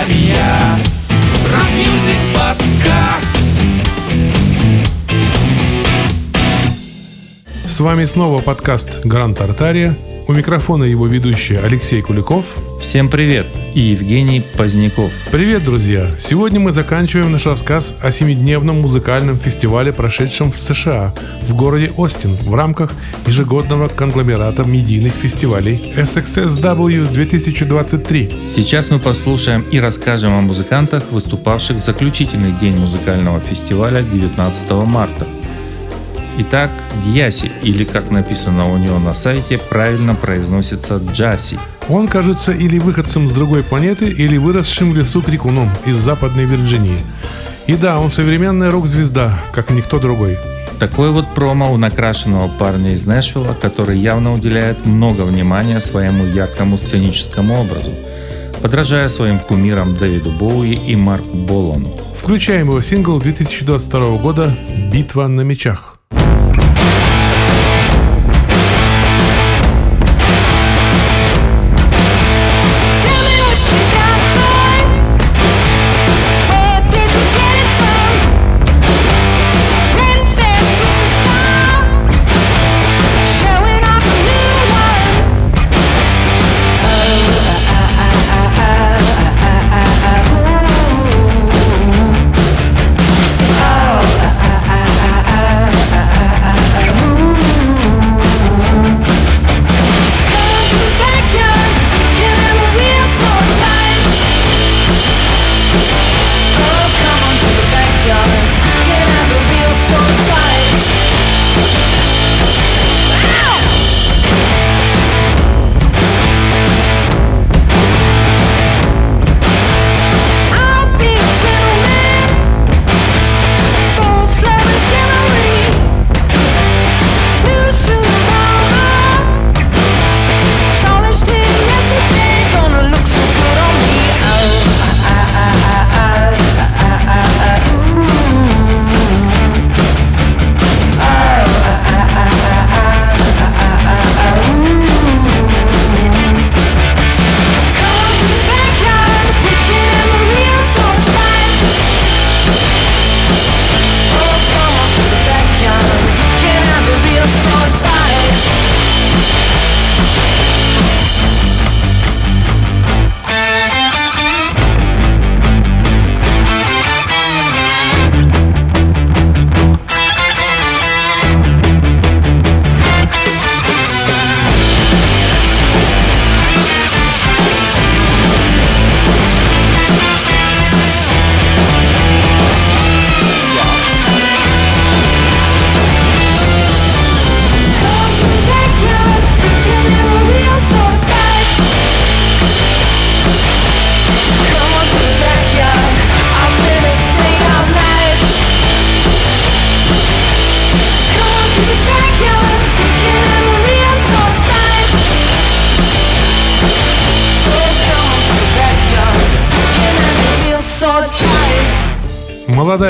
Артария. Rock music подкаст. С вами снова подкаст «Гранд Артария». У микрофона его ведущий Алексей Куликов. Всем привет! И Евгений Поздняков. Привет, друзья! Сегодня мы заканчиваем наш рассказ о семидневном музыкальном фестивале, прошедшем в США, в городе Остин, в рамках ежегодного конгломерата медийных фестивалей SXSW 2023. Сейчас мы послушаем и расскажем о музыкантах, выступавших в заключительный день музыкального фестиваля 19 марта – Итак, Дьяси, или как написано у него на сайте, правильно произносится Джаси. Он кажется или выходцем с другой планеты, или выросшим в лесу крикуном из Западной Вирджинии. И да, он современная рок-звезда, как никто другой. Такой вот промо у накрашенного парня из Нэшвилла, который явно уделяет много внимания своему яркому сценическому образу, подражая своим кумирам Дэвиду Боуи и Марку Болону. Включаем его сингл 2022 года «Битва на мечах».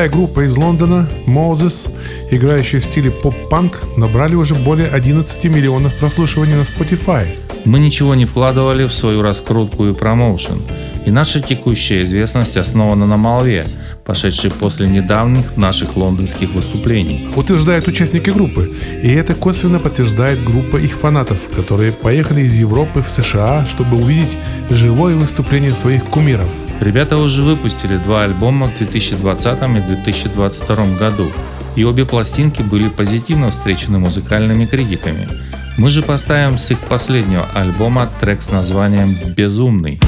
Молодая группа из Лондона, Moses, играющая в стиле поп-панк, набрали уже более 11 миллионов прослушиваний на Spotify. Мы ничего не вкладывали в свою раскрутку и промоушен, и наша текущая известность основана на молве, пошедшей после недавних наших лондонских выступлений. Утверждают участники группы, и это косвенно подтверждает группа их фанатов, которые поехали из Европы в США, чтобы увидеть живое выступление своих кумиров – Ребята уже выпустили два альбома в 2020 и 2022 году, и обе пластинки были позитивно встречены музыкальными критиками. Мы же поставим с их последнего альбома трек с названием «Безумный».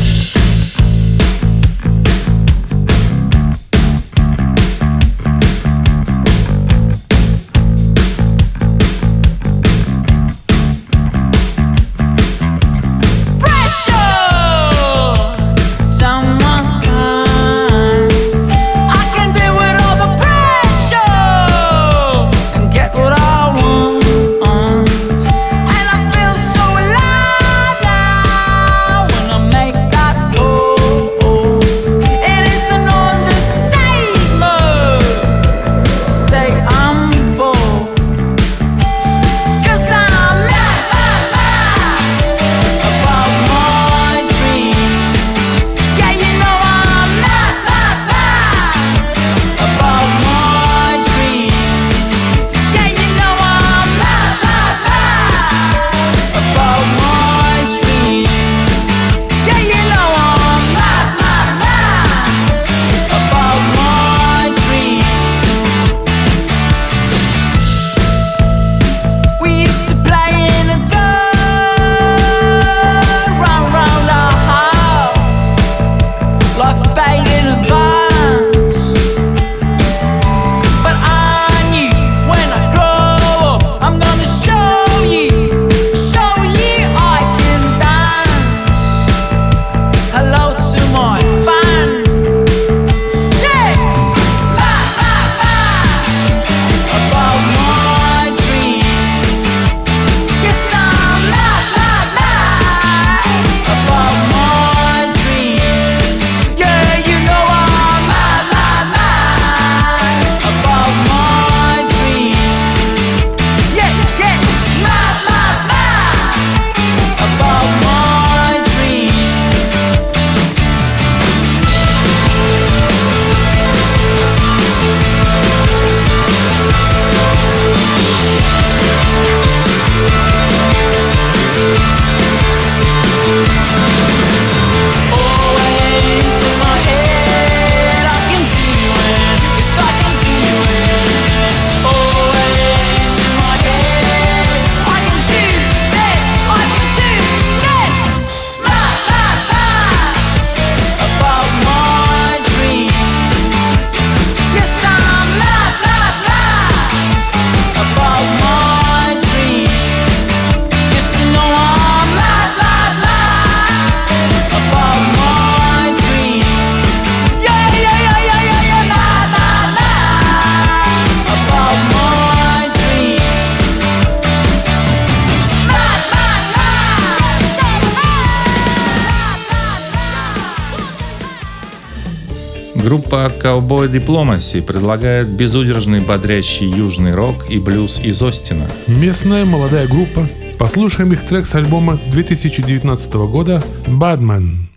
Cowboy Diplomacy предлагает безудержный бодрящий южный рок и блюз из Остина. Местная молодая группа. Послушаем их трек с альбома 2019 года «Badman».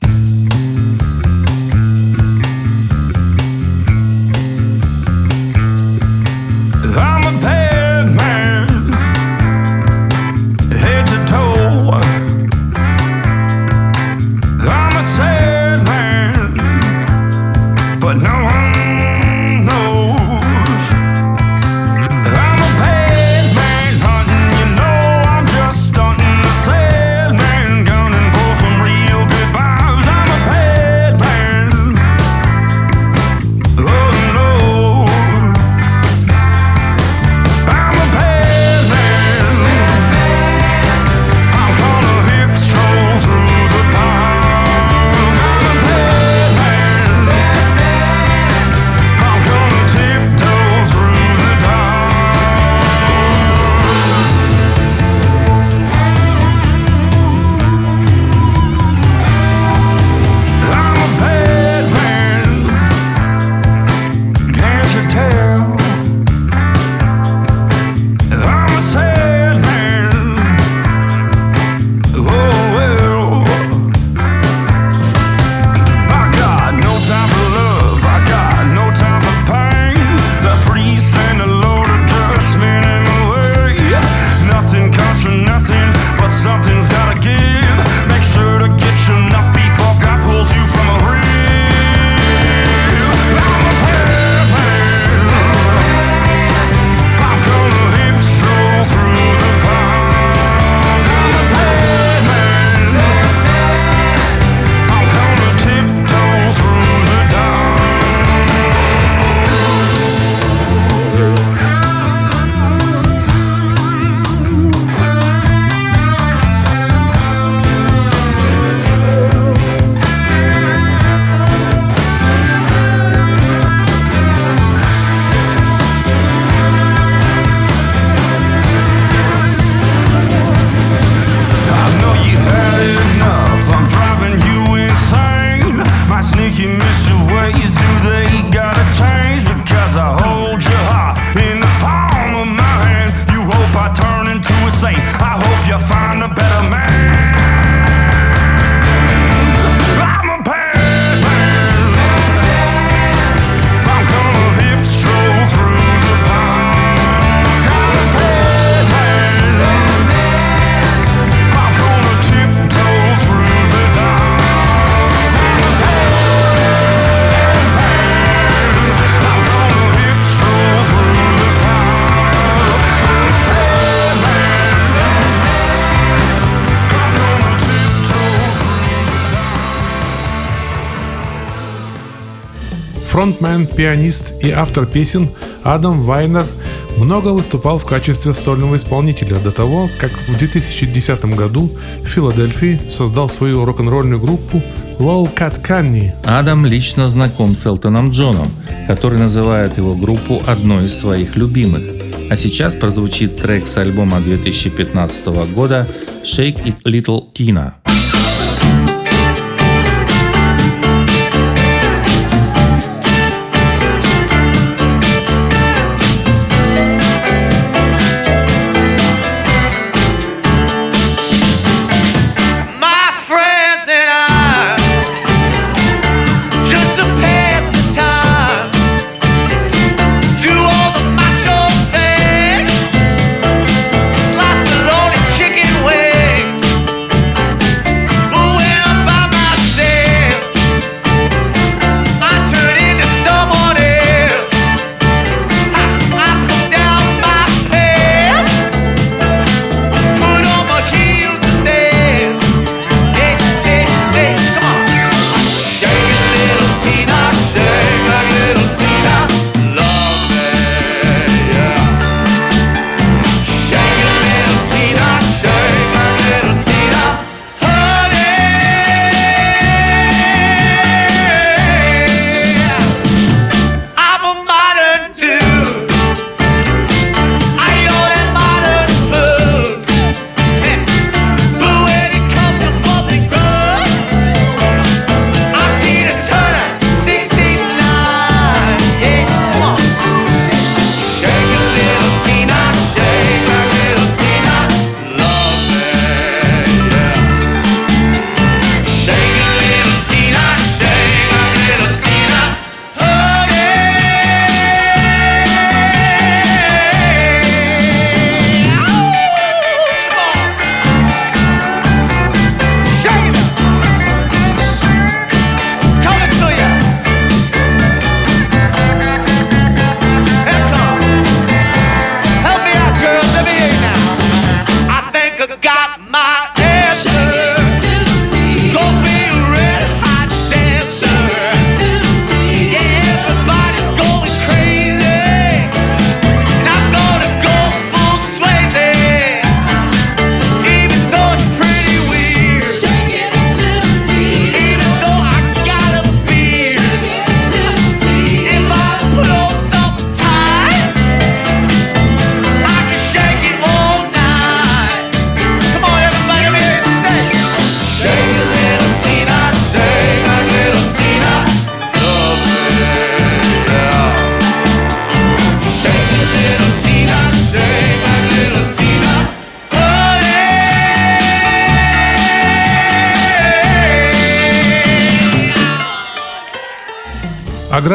Фронтмен, пианист и автор песен Адам Вайнер много выступал в качестве сольного исполнителя до того, как в 2010 году в Филадельфии создал свою рок-н-ролльную группу Lol Cat Canny. Адам лично знаком с Элтоном Джоном, который называет его группу одной из своих любимых. А сейчас прозвучит трек с альбома 2015 года «Shake It Little Tina».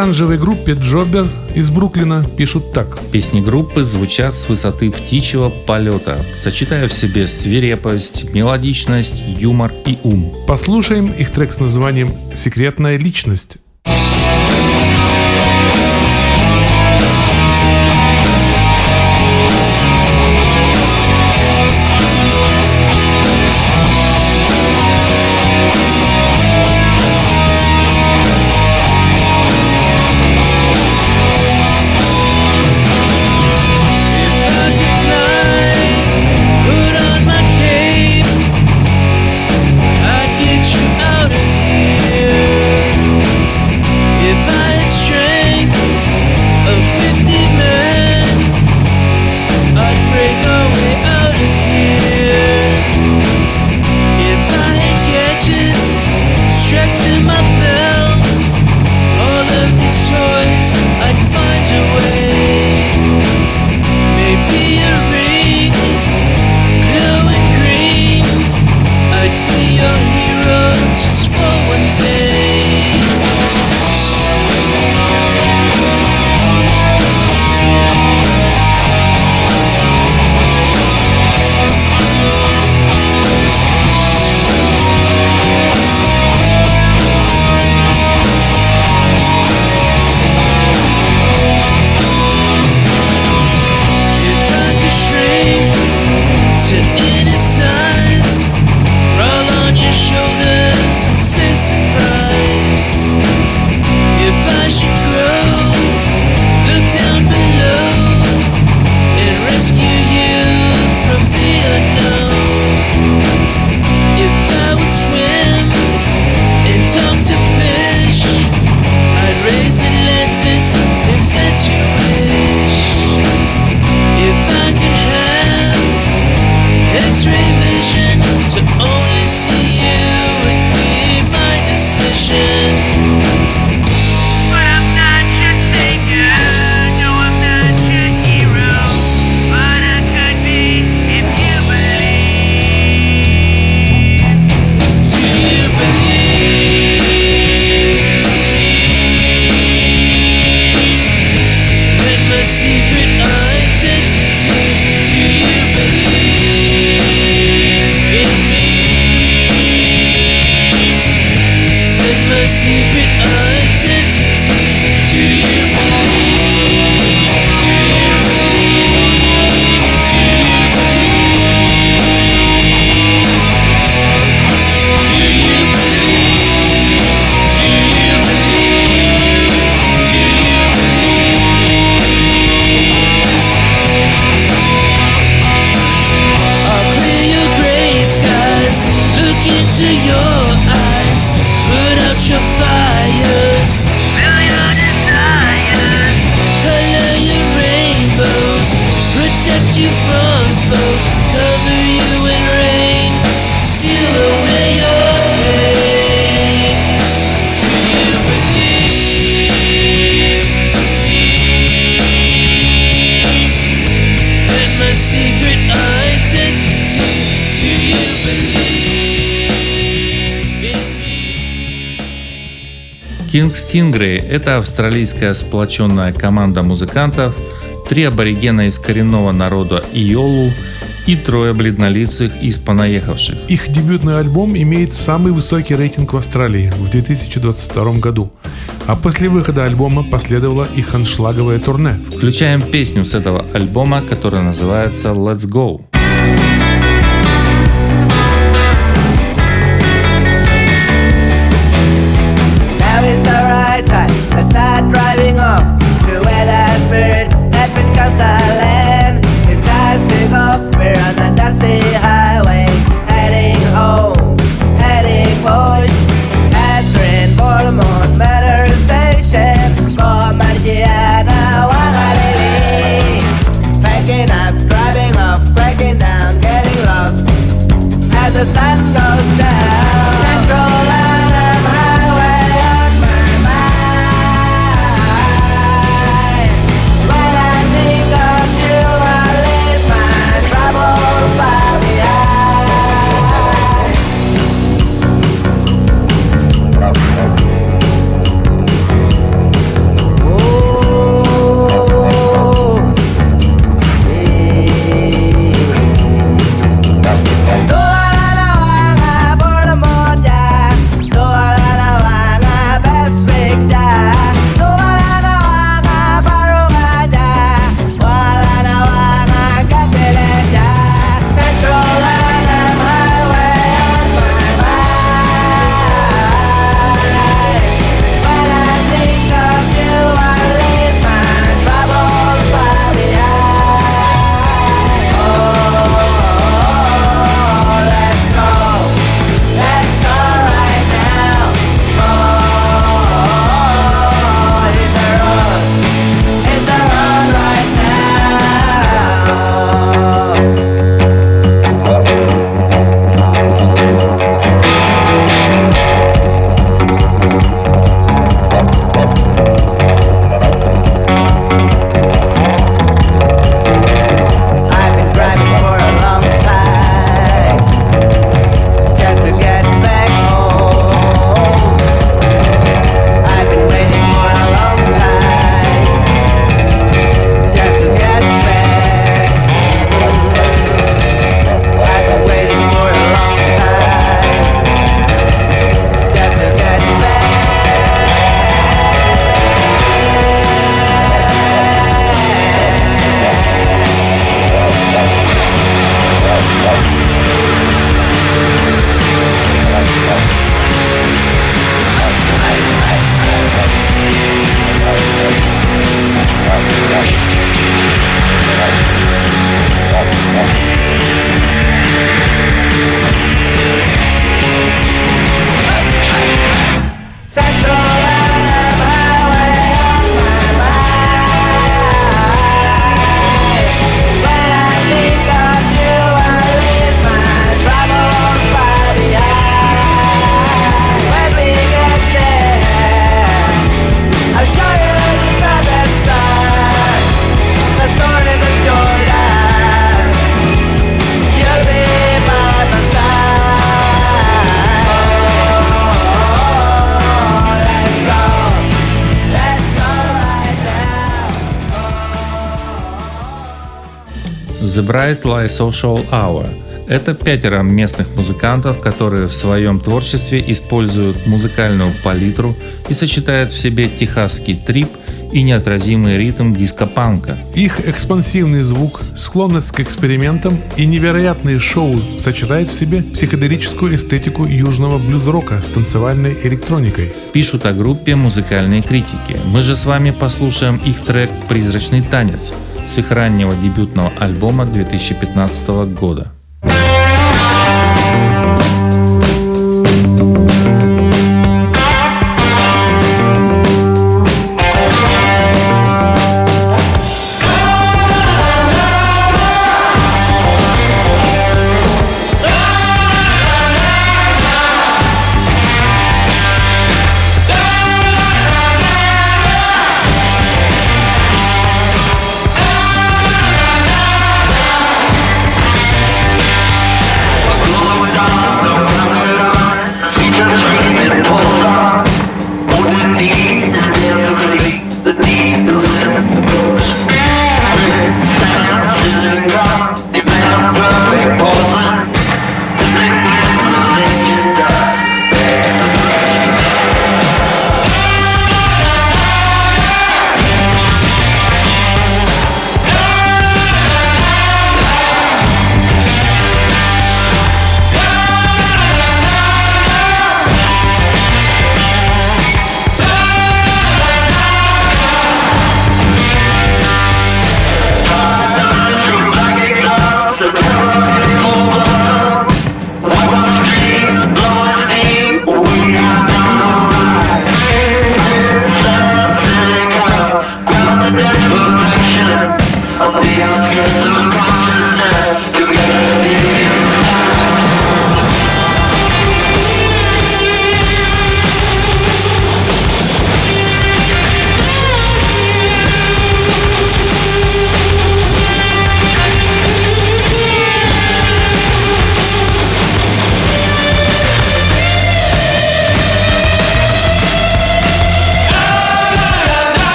Гранжевой группе Джобер из Бруклина пишут так. Песни группы звучат с высоты птичьего полета, сочетая в себе свирепость, мелодичность, юмор и ум. Послушаем их трек с названием «Секретная личность». King Stingray – это австралийская сплоченная команда музыкантов, три аборигена из коренного народа Иолу и трое бледнолицых из понаехавших. Их дебютный альбом имеет самый высокий рейтинг в Австралии в 2022 году, а после выхода альбома последовало их аншлаговое турне. Включаем песню с этого альбома, которая называется «Let's Go». The Bright Light Social Hour. Это пятеро местных музыкантов, которые в своем творчестве используют музыкальную палитру и сочетают в себе техасский трип и неотразимый ритм диско-панка. Их экспансивный звук, склонность к экспериментам и невероятные шоу сочетают в себе психоделическую эстетику южного блюз-рока с танцевальной электроникой. Пишут о группе музыкальные критики. Мы же с вами послушаем их трек «Призрачный танец» с их раннего дебютного альбома 2015 года.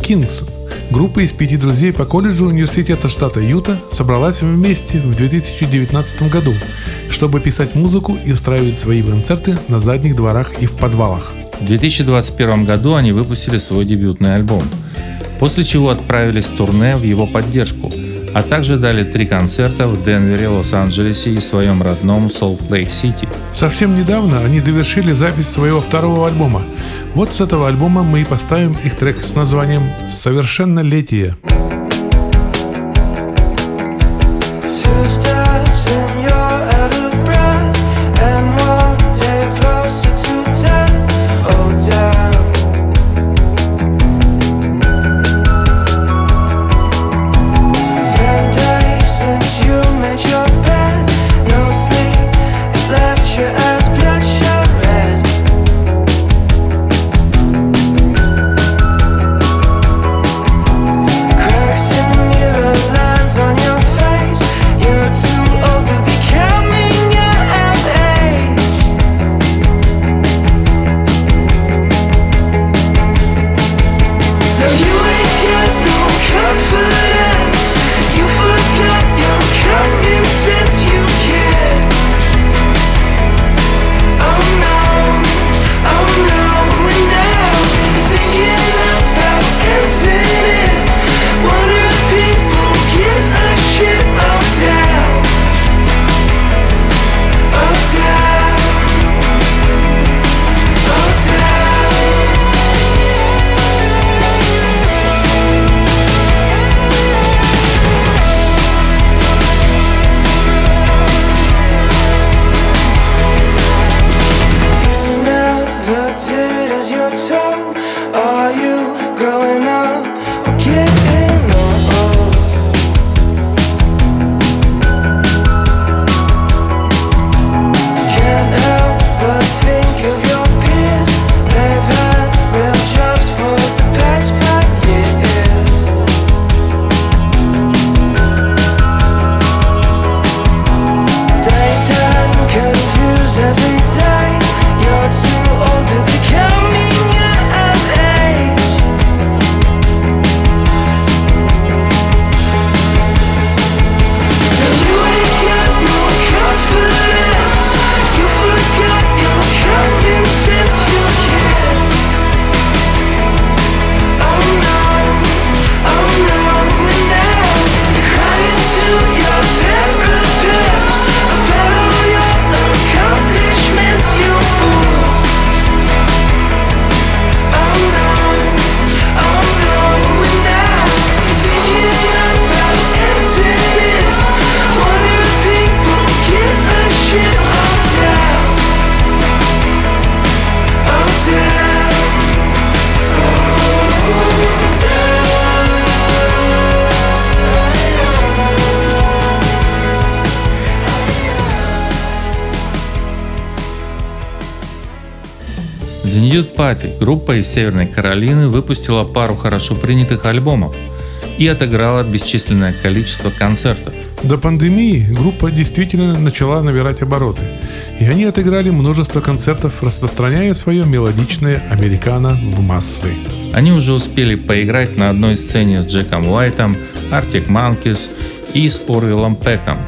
Kings. Группа из пяти друзей по колледжу университета штата Юта собралась вместе в 2019 году, чтобы писать музыку и устраивать свои концерты на задних дворах и в подвалах. В 2021 году они выпустили свой дебютный альбом, после чего отправились в турне в его поддержку – а также дали три концерта в Денвере, Лос-Анджелесе и своем родном Солт-Лейк-Сити. Совсем недавно они завершили запись своего второго альбома. Вот с этого альбома мы и поставим их трек с названием «Совершеннолетие». The Nude Party, группа из Северной Каролины, выпустила пару хорошо принятых альбомов и отыграла бесчисленное количество концертов. До пандемии группа действительно начала набирать обороты, и они отыграли множество концертов, распространяя свое мелодичное американо в массы. Они уже успели поиграть на одной сцене с Джеком Уайтом, Arctic Monkeys и с Орвиллом Пеком.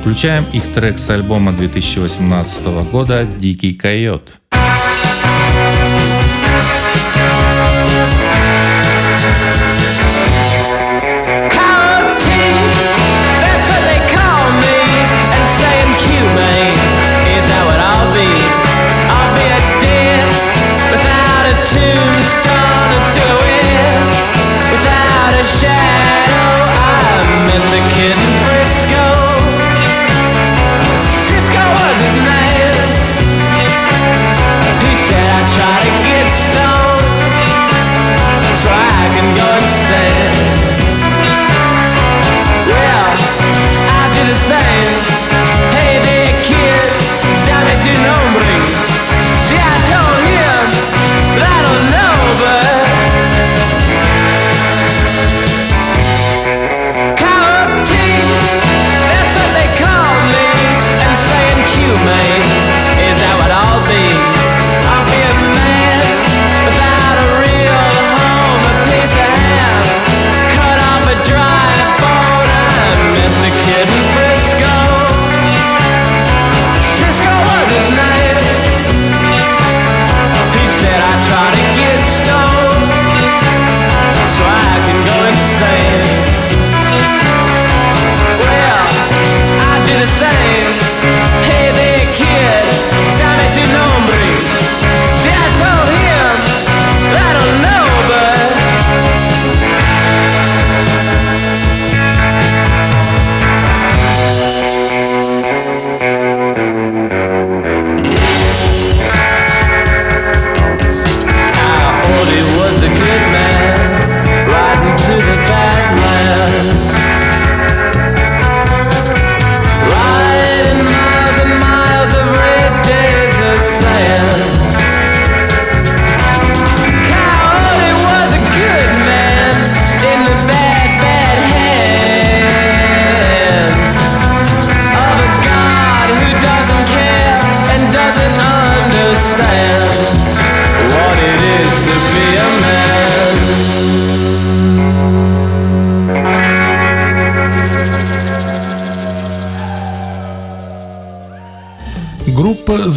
Включаем их трек с альбома 2018 года «Дикий койот».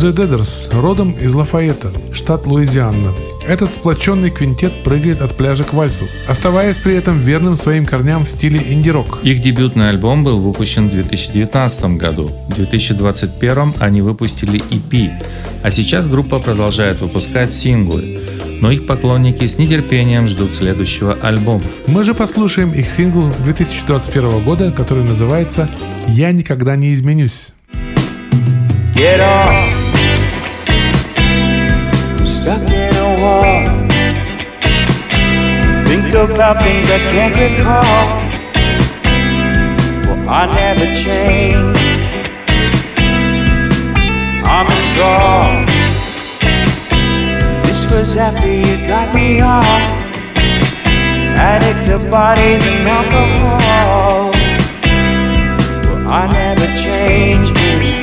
The Deaders, родом из Лафайета, штат Луизиана. Этот сплоченный квинтет прыгает от пляжа к вальсу, оставаясь при этом верным своим корням в стиле инди-рок. Их дебютный альбом был выпущен в 2019 году. В 2021 они выпустили EP, а сейчас группа продолжает выпускать синглы. Но их поклонники с нетерпением ждут следующего альбома. Мы же послушаем их сингл 2021 года, который называется «Я никогда не изменюсь». Get off. About things I can't recall. Well, I never change. I'm enthralled. This was after you got me off. Addict to bodies and alcohol. Well, I never change, baby.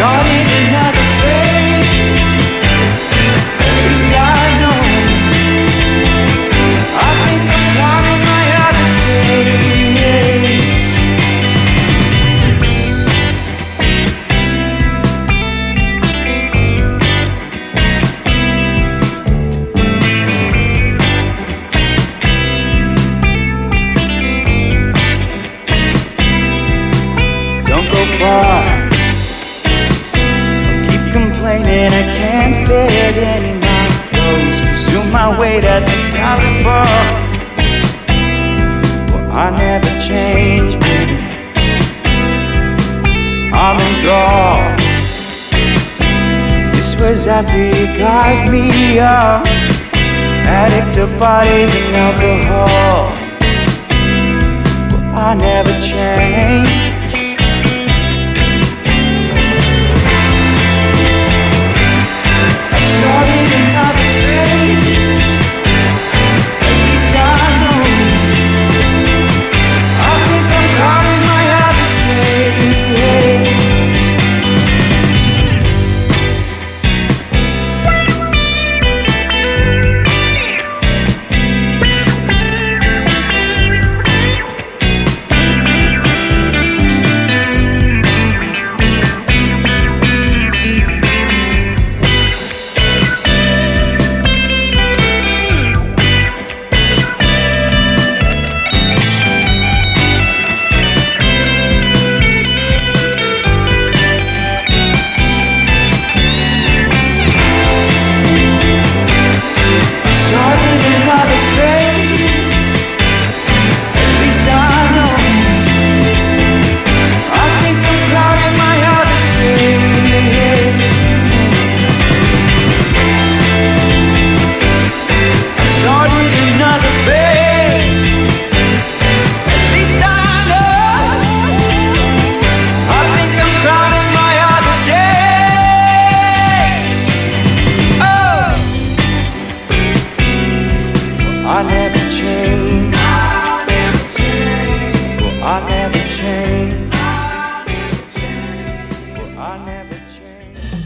started Addict to bodies and alcohol. Well, I never change.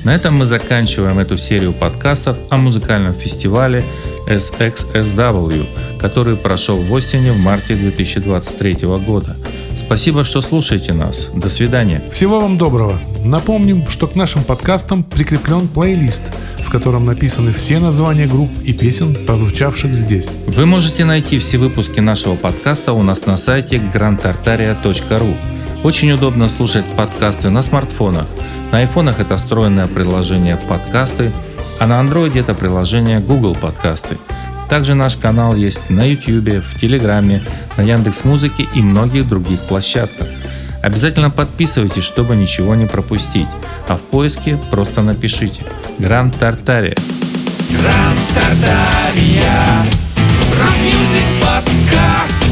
На этом мы заканчиваем эту серию подкастов о музыкальном фестивале SXSW, который прошел в Остине в марте 2023 года. Спасибо, что слушаете нас. До свидания. Всего вам доброго. Напомним, что к нашим подкастам прикреплен плейлист, в котором написаны все названия групп и песен, прозвучавших здесь. Вы можете найти все выпуски нашего подкаста у нас на сайте grantartaria.ru. Очень удобно слушать подкасты на смартфонах. На айфонах это встроенное приложение «Подкасты», а на андроиде это приложение Google Подкасты. Также наш канал есть на YouTube, в Телеграме, на Яндекс Музыке и многих других площадках. Обязательно подписывайтесь, чтобы ничего не пропустить. А в поиске просто напишите «Гранд Тартария». Гранд Тартария. Rock music подкаст.